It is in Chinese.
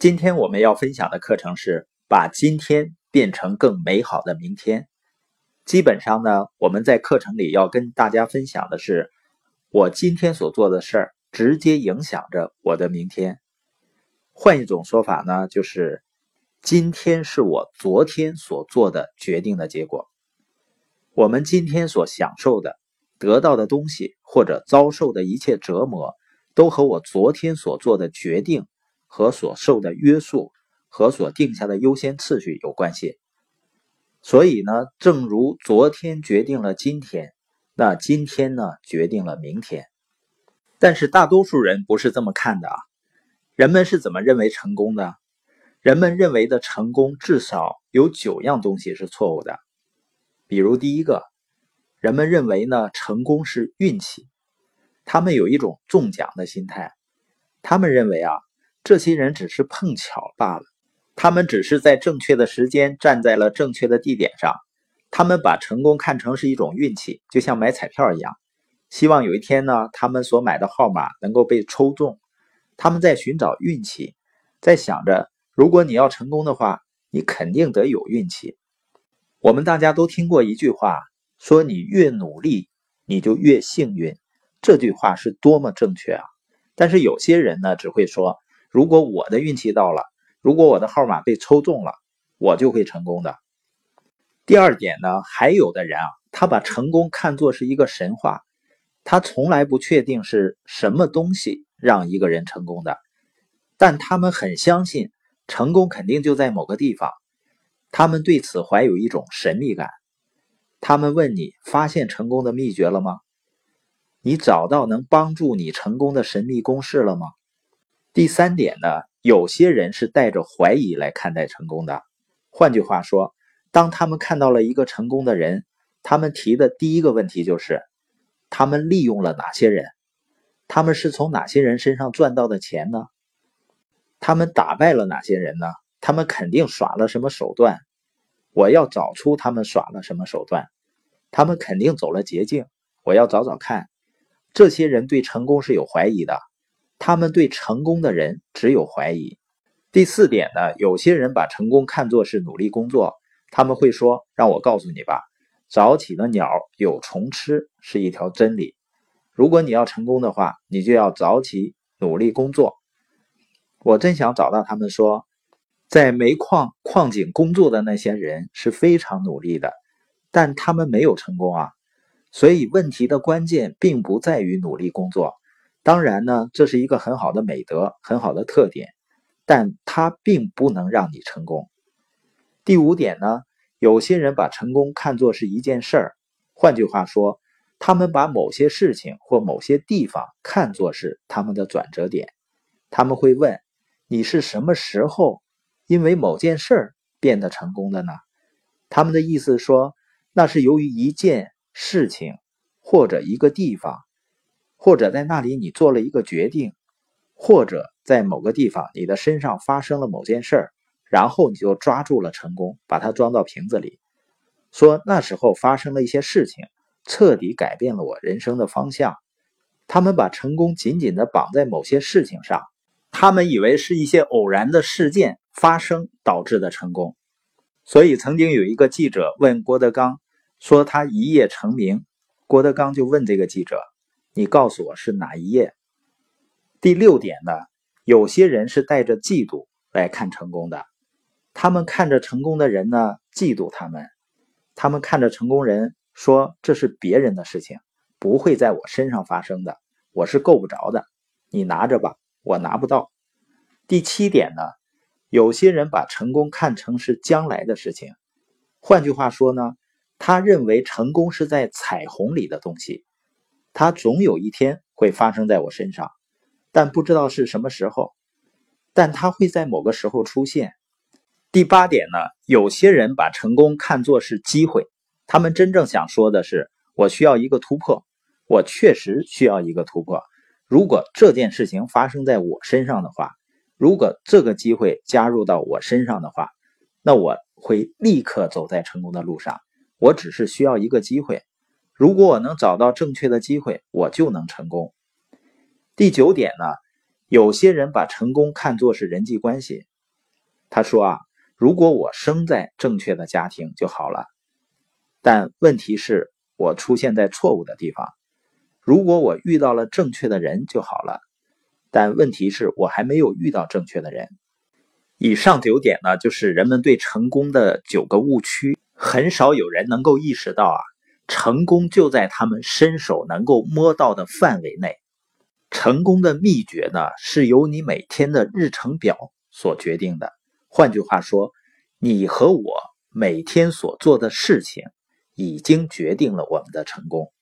今天我们要分享的课程是把今天变成更美好的明天。基本上呢，我们在课程里要跟大家分享的是，我今天所做的事儿直接影响着我的明天。换一种说法呢，就是今天是我昨天所做的决定的结果。我们今天所享受的、得到的东西，或者遭受的一切折磨，都和我昨天所做的决定。和所受的约束和所定下的优先次序有关系，所以呢，正如昨天决定了今天，那今天呢决定了明天。但是大多数人不是这么看的啊。人们是怎么认为成功的？人们认为的成功至少有九样东西是错误的。比如第一个，人们认为呢成功是运气，他们有一种中奖的心态，他们认为啊。这些人只是碰巧罢了，他们只是在正确的时间站在了正确的地点上。他们把成功看成是一种运气，就像买彩票一样，希望有一天呢，他们所买的号码能够被抽中。他们在寻找运气，在想着，如果你要成功的话，你肯定得有运气。我们大家都听过一句话，说你越努力，你就越幸运。这句话是多么正确啊！但是有些人呢，只会说。如果我的运气到了，如果我的号码被抽中了，我就会成功的。第二点呢，还有的人啊，他把成功看作是一个神话，他从来不确定是什么东西让一个人成功的，但他们很相信成功肯定就在某个地方，他们对此怀有一种神秘感。他们问你发现成功的秘诀了吗？你找到能帮助你成功的神秘公式了吗？第三点呢，有些人是带着怀疑来看待成功的。换句话说，当他们看到了一个成功的人，他们提的第一个问题就是：他们利用了哪些人？他们是从哪些人身上赚到的钱呢？他们打败了哪些人呢？他们肯定耍了什么手段？我要找出他们耍了什么手段。他们肯定走了捷径，我要找找看。这些人对成功是有怀疑的。他们对成功的人只有怀疑。第四点呢，有些人把成功看作是努力工作，他们会说：“让我告诉你吧，早起的鸟有虫吃是一条真理。如果你要成功的话，你就要早起努力工作。”我真想找到他们说，在煤矿矿井工作的那些人是非常努力的，但他们没有成功啊。所以问题的关键并不在于努力工作。当然呢，这是一个很好的美德，很好的特点，但它并不能让你成功。第五点呢，有些人把成功看作是一件事儿，换句话说，他们把某些事情或某些地方看作是他们的转折点。他们会问：你是什么时候因为某件事儿变得成功的呢？他们的意思说，那是由于一件事情或者一个地方。或者在那里你做了一个决定，或者在某个地方你的身上发生了某件事儿，然后你就抓住了成功，把它装到瓶子里，说那时候发生了一些事情，彻底改变了我人生的方向。他们把成功紧紧地绑在某些事情上，他们以为是一些偶然的事件发生导致的成功。所以曾经有一个记者问郭德纲说他一夜成名，郭德纲就问这个记者。你告诉我是哪一页？第六点呢？有些人是带着嫉妒来看成功的，他们看着成功的人呢，嫉妒他们；他们看着成功人说这是别人的事情，不会在我身上发生的，我是够不着的。你拿着吧，我拿不到。第七点呢？有些人把成功看成是将来的事情，换句话说呢，他认为成功是在彩虹里的东西。它总有一天会发生在我身上，但不知道是什么时候。但它会在某个时候出现。第八点呢？有些人把成功看作是机会，他们真正想说的是：我需要一个突破，我确实需要一个突破。如果这件事情发生在我身上的话，如果这个机会加入到我身上的话，那我会立刻走在成功的路上。我只是需要一个机会。如果我能找到正确的机会，我就能成功。第九点呢，有些人把成功看作是人际关系。他说啊，如果我生在正确的家庭就好了，但问题是，我出现在错误的地方。如果我遇到了正确的人就好了，但问题是我还没有遇到正确的人。以上九点呢，就是人们对成功的九个误区。很少有人能够意识到啊，成功就在他们伸手能够摸到的范围内。成功的秘诀呢，是由你每天的日程表所决定的。换句话说，你和我每天所做的事情，已经决定了我们的成功。